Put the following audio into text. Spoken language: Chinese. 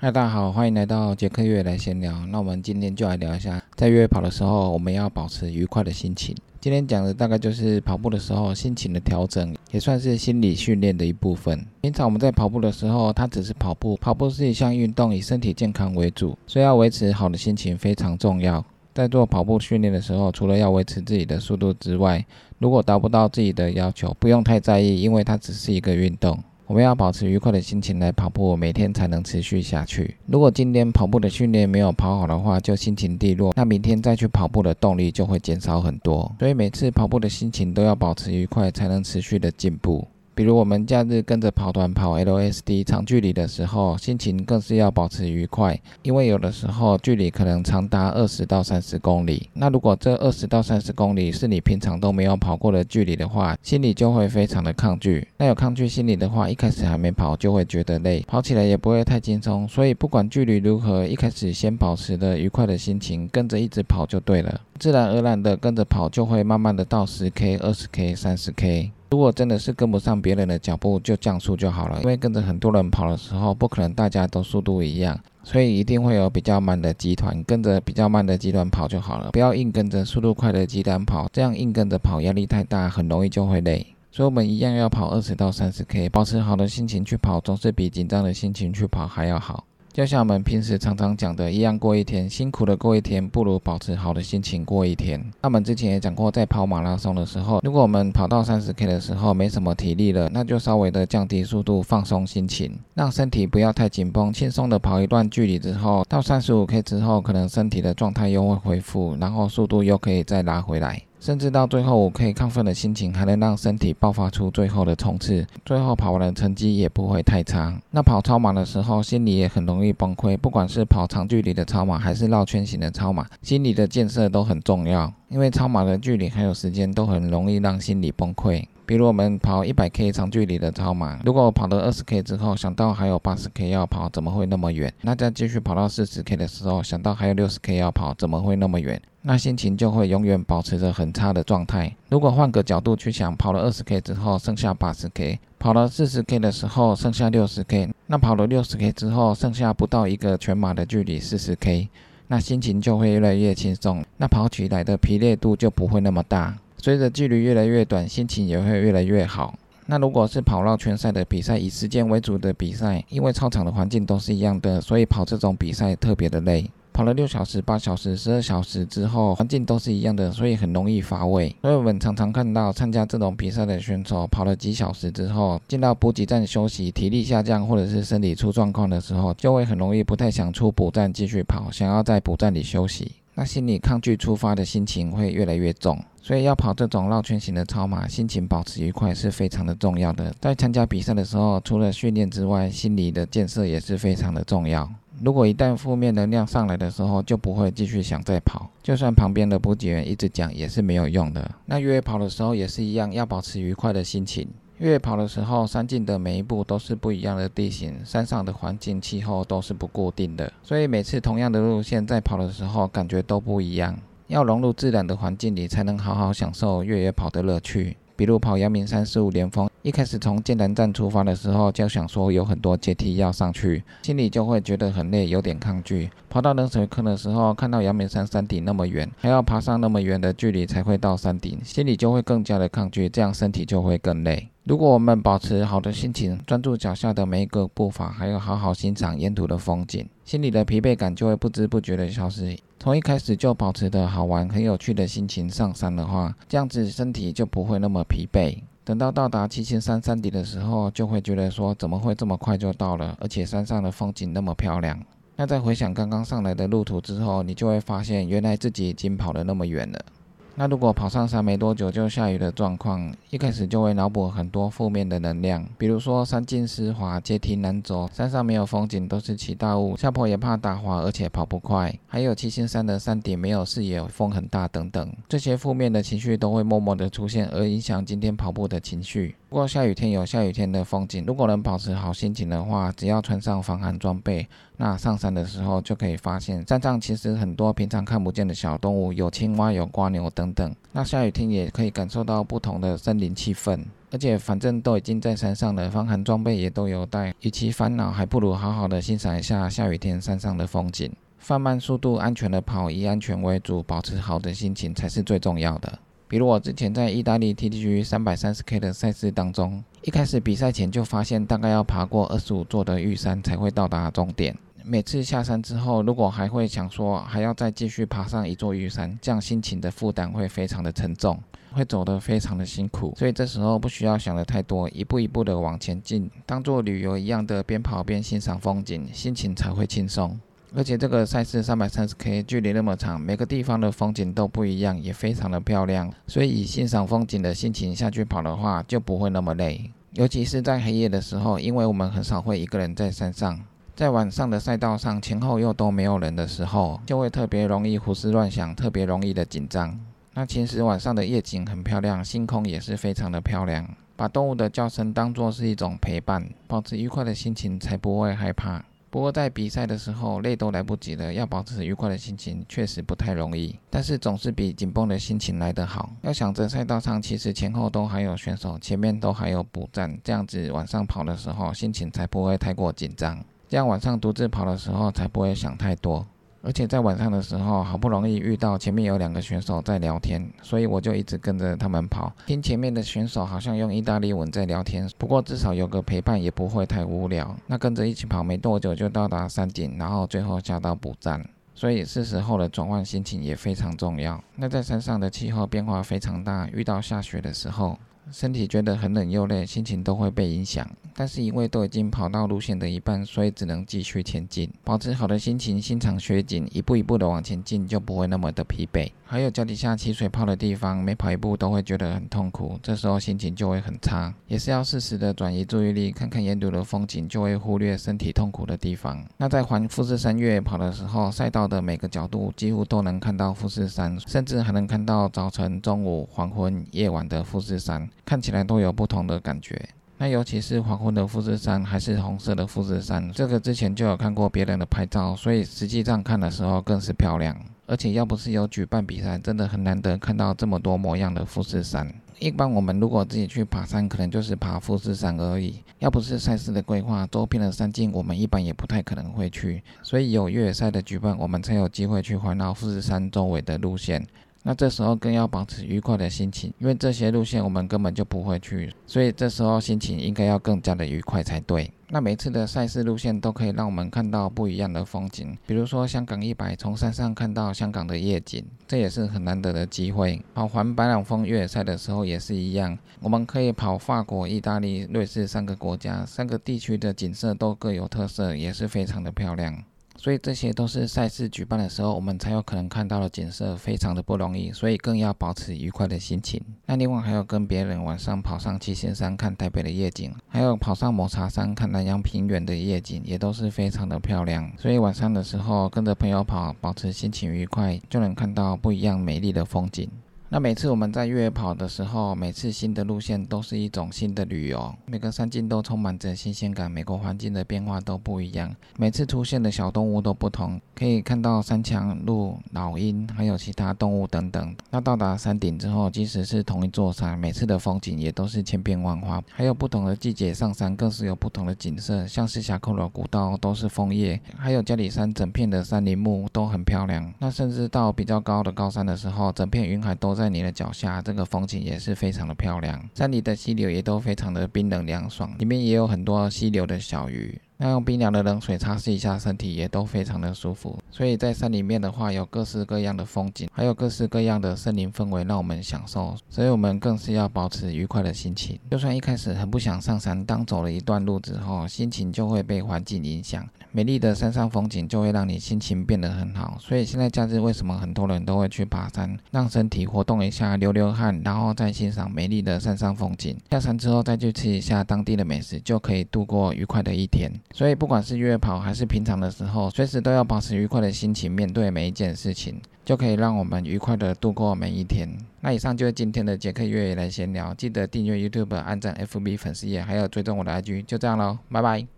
嗨，大家好，欢迎来到杰克月来闲聊。那我们今天就来聊一下，在越野跑的时候，我们要保持愉快的心情。今天讲的大概就是跑步的时候心情的调整，也算是心理训练的一部分。平常我们在跑步的时候，它只是跑步，跑步是一项运动，以身体健康为主，所以要维持好的心情非常重要。在做跑步训练的时候，除了要维持自己的速度之外，如果达不到自己的要求，不用太在意，因为它只是一个运动。我们要保持愉快的心情来跑步，每天才能持续下去。如果今天跑步的训练没有跑好的话，就心情低落，那明天再去跑步的动力就会减少很多。所以每次跑步的心情都要保持愉快，才能持续的进步。比如我们假日跟着跑团跑 LSD 长距离的时候，心情更是要保持愉快，因为有的时候距离可能长达二十到三十公里。那如果这二十到三十公里是你平常都没有跑过的距离的话，心里就会非常的抗拒。那有抗拒心理的话，一开始还没跑就会觉得累，跑起来也不会太轻松。所以不管距离如何，一开始先保持的愉快的心情，跟着一直跑就对了，自然而然的跟着跑，就会慢慢的到十 K、二十 K、三十 K。如果真的是跟不上别人的脚步，就降速就好了。因为跟着很多人跑的时候，不可能大家都速度一样，所以一定会有比较慢的集团，跟着比较慢的集团跑就好了。不要硬跟着速度快的集团跑，这样硬跟着跑压力太大，很容易就会累。所以我们一样要跑二十到三十 K，保持好的心情去跑，总是比紧张的心情去跑还要好。就像我们平时常常讲的一样，过一天辛苦的过一天，不如保持好的心情过一天。那我们之前也讲过，在跑马拉松的时候，如果我们跑到三十 K 的时候没什么体力了，那就稍微的降低速度，放松心情，让身体不要太紧绷，轻松的跑一段距离之后，到三十五 K 之后，可能身体的状态又会恢复，然后速度又可以再拉回来。甚至到最后，我可以亢奋的心情还能让身体爆发出最后的冲刺，最后跑完的成绩也不会太差。那跑超马的时候，心里也很容易崩溃。不管是跑长距离的超马，还是绕圈型的超马，心理的建设都很重要。因为超马的距离还有时间，都很容易让心理崩溃。比如我们跑一百 K 长距离的超马，如果跑到二十 K 之后，想到还有八十 K 要跑，怎么会那么远？那再继续跑到四十 K 的时候，想到还有六十 K 要跑，怎么会那么远？那心情就会永远保持着很差的状态。如果换个角度去想，跑了二十 K 之后剩下八十 K，跑了四十 K 的时候剩下六十 K，那跑了六十 K 之后剩下不到一个全马的距离四十 K，那心情就会越来越轻松，那跑起来的疲累度就不会那么大。随着距离越来越短，心情也会越来越好。那如果是跑绕圈赛的比赛，以时间为主的比赛，因为操场的环境都是一样的，所以跑这种比赛特别的累。跑了六小时、八小时、十二小时之后，环境都是一样的，所以很容易乏味。所以我们常常看到参加这种比赛的选手，跑了几小时之后，进到补给站休息，体力下降或者是身体出状况的时候，就会很容易不太想出补站继续跑，想要在补站里休息。那心理抗拒出发的心情会越来越重，所以要跑这种绕圈型的超马，心情保持愉快是非常的重要的。在参加比赛的时候，除了训练之外，心理的建设也是非常的重要。如果一旦负面能量上来的时候，就不会继续想再跑，就算旁边的补给员一直讲也是没有用的。那越野跑的时候也是一样，要保持愉快的心情。越野跑的时候，山径的每一步都是不一样的地形，山上的环境气候都是不固定的，所以每次同样的路线在跑的时候，感觉都不一样。要融入自然的环境里，才能好好享受越野跑的乐趣。比如跑阳明山十五连峰，一开始从剑南站出发的时候，就想说有很多阶梯要上去，心里就会觉得很累，有点抗拒。跑到冷水坑的时候，看到阳明山山顶那么远，还要爬上那么远的距离才会到山顶，心里就会更加的抗拒，这样身体就会更累。如果我们保持好的心情，专注脚下的每一个步伐，还有好好欣赏沿途的风景，心里的疲惫感就会不知不觉的消失。从一开始就保持的好玩、很有趣的心情上山的话，这样子身体就不会那么疲惫。等到到达七星山山顶的时候，就会觉得说怎么会这么快就到了，而且山上的风景那么漂亮。那在回想刚刚上来的路途之后，你就会发现原来自己已经跑了那么远了。那如果跑上山没多久就下雨的状况，一开始就会脑补很多负面的能量，比如说山径湿滑、阶梯难走、山上没有风景，都是起大雾，下坡也怕打滑，而且跑不快，还有七星山的山顶没有视野、风很大等等，这些负面的情绪都会默默的出现，而影响今天跑步的情绪。不过下雨天有下雨天的风景，如果能保持好心情的话，只要穿上防寒装备，那上山的时候就可以发现山上其实很多平常看不见的小动物，有青蛙、有瓜牛等。等。那下雨天也可以感受到不同的森林气氛，而且反正都已经在山上了，防寒装备也都有带，与其烦恼，还不如好好的欣赏一下下雨天山上的风景。放慢速度，安全的跑，以安全为主，保持好的心情才是最重要的。比如我之前在意大利 TTG 三百三十 K 的赛事当中，一开始比赛前就发现大概要爬过二十五座的玉山才会到达终点。每次下山之后，如果还会想说还要再继续爬上一座玉山，这样心情的负担会非常的沉重，会走得非常的辛苦。所以这时候不需要想的太多，一步一步的往前进，当做旅游一样的边跑边欣赏风景，心情才会轻松。而且这个赛事三百三十 K 距离那么长，每个地方的风景都不一样，也非常的漂亮。所以以欣赏风景的心情下去跑的话，就不会那么累。尤其是在黑夜的时候，因为我们很少会一个人在山上，在晚上的赛道上前后又都没有人的时候，就会特别容易胡思乱想，特别容易的紧张。那其实晚上的夜景很漂亮，星空也是非常的漂亮。把动物的叫声当作是一种陪伴，保持愉快的心情，才不会害怕。不过在比赛的时候，累都来不及了，要保持愉快的心情确实不太容易。但是总是比紧绷的心情来得好。要想着赛道上其实前后都还有选手，前面都还有补站，这样子晚上跑的时候心情才不会太过紧张。这样晚上独自跑的时候才不会想太多。而且在晚上的时候，好不容易遇到前面有两个选手在聊天，所以我就一直跟着他们跑，听前面的选手好像用意大利文在聊天。不过至少有个陪伴，也不会太无聊。那跟着一起跑，没多久就到达山顶，然后最后下到补站，所以是时候的转换心情也非常重要。那在山上的气候变化非常大，遇到下雪的时候。身体觉得很冷又累，心情都会被影响。但是因为都已经跑到路线的一半，所以只能继续前进，保持好的心情，欣赏雪景，一步一步的往前进，就不会那么的疲惫。还有脚底下起水泡的地方，每跑一步都会觉得很痛苦，这时候心情就会很差。也是要适时的转移注意力，看看沿途的风景，就会忽略身体痛苦的地方。那在环富士山越野跑的时候，赛道的每个角度几乎都能看到富士山，甚至还能看到早晨、中午、黄昏、夜晚的富士山。看起来都有不同的感觉，那尤其是黄昏的富士山还是红色的富士山，这个之前就有看过别人的拍照，所以实际上看的时候更是漂亮。而且要不是有举办比赛，真的很难得看到这么多模样的富士山。一般我们如果自己去爬山，可能就是爬富士山而已。要不是赛事的规划，周边的山径我们一般也不太可能会去。所以有越野赛的举办，我们才有机会去环绕富士山周围的路线。那这时候更要保持愉快的心情，因为这些路线我们根本就不会去，所以这时候心情应该要更加的愉快才对。那每次的赛事路线都可以让我们看到不一样的风景，比如说香港一百，从山上看到香港的夜景，这也是很难得的机会。跑环白朗峰越野赛的时候也是一样，我们可以跑法国、意大利、瑞士三个国家，三个地区的景色都各有特色，也是非常的漂亮。所以这些都是赛事举办的时候，我们才有可能看到的景色，非常的不容易，所以更要保持愉快的心情。那另外还有跟别人晚上跑上七星山看台北的夜景，还有跑上抹茶山看南洋平原的夜景，也都是非常的漂亮。所以晚上的时候跟着朋友跑，保持心情愉快，就能看到不一样美丽的风景。那每次我们在越野跑的时候，每次新的路线都是一种新的旅游，每个山径都充满着新鲜感，每个环境的变化都不一样，每次出现的小动物都不同，可以看到山墙、鹿、老鹰，还有其他动物等等。那到达山顶之后，即使是同一座山，每次的风景也都是千变万化，还有不同的季节上山更是有不同的景色，像是峡口的古道都是枫叶，还有嘉里山整片的山林木都很漂亮。那甚至到比较高的高山的时候，整片云海都。在你的脚下，这个风景也是非常的漂亮。山里的溪流也都非常的冰冷凉爽，里面也有很多溪流的小鱼。那用冰凉的冷水擦拭一下身体，也都非常的舒服。所以在山里面的话，有各式各样的风景，还有各式各样的森林氛围，让我们享受。所以我们更是要保持愉快的心情。就算一开始很不想上山，当走了一段路之后，心情就会被环境影响，美丽的山上风景就会让你心情变得很好。所以现在假日为什么很多人都会去爬山，让身体活动一下，流流汗，然后再欣赏美丽的山上风景。下山之后再去吃一下当地的美食，就可以度过愉快的一天。所以，不管是约跑还是平常的时候，随时都要保持愉快的心情面对每一件事情，就可以让我们愉快的度过每一天。那以上就是今天的杰克越野来闲聊，记得订阅 YouTube、按赞 FB 粉丝页，还有追踪我的 IG，就这样喽，拜拜。